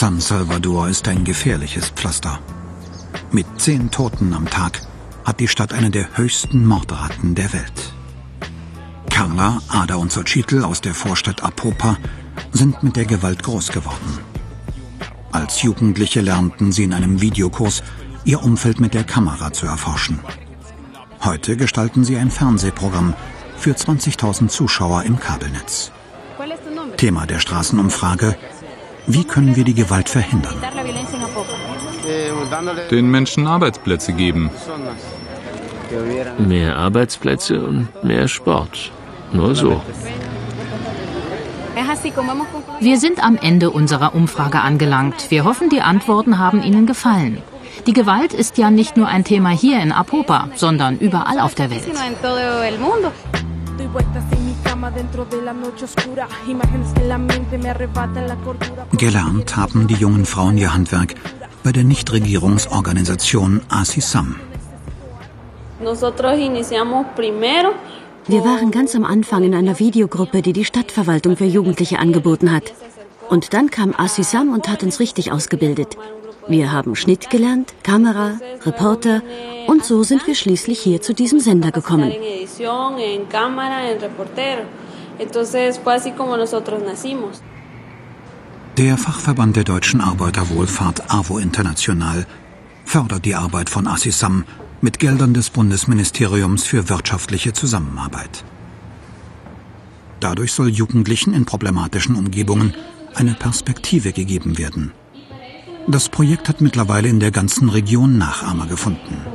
Salvador ist ein gefährliches Pflaster. Mit zehn Toten am Tag hat die Stadt eine der höchsten Mordraten der Welt. Carla, Ada und Xochitl aus der Vorstadt Apopa sind mit der Gewalt groß geworden. Als Jugendliche lernten sie in einem Videokurs, ihr Umfeld mit der Kamera zu erforschen. Heute gestalten sie ein Fernsehprogramm für 20.000 Zuschauer im Kabelnetz. Thema der Straßenumfrage, wie können wir die Gewalt verhindern? Den Menschen Arbeitsplätze geben. Mehr Arbeitsplätze und mehr Sport. Nur so. Wir sind am Ende unserer Umfrage angelangt. Wir hoffen, die Antworten haben Ihnen gefallen. Die Gewalt ist ja nicht nur ein Thema hier in Apopa, sondern überall auf der Welt. Gelernt haben die jungen Frauen ihr Handwerk bei der Nichtregierungsorganisation ASISAM. Wir waren ganz am Anfang in einer Videogruppe, die die Stadtverwaltung für Jugendliche angeboten hat. Und dann kam Assisam und hat uns richtig ausgebildet. Wir haben Schnitt gelernt, Kamera, Reporter und so sind wir schließlich hier zu diesem Sender gekommen. Der Fachverband der deutschen Arbeiterwohlfahrt AWO International fördert die Arbeit von Assisam mit Geldern des Bundesministeriums für wirtschaftliche Zusammenarbeit. Dadurch soll Jugendlichen in problematischen Umgebungen eine Perspektive gegeben werden. Das Projekt hat mittlerweile in der ganzen Region Nachahmer gefunden.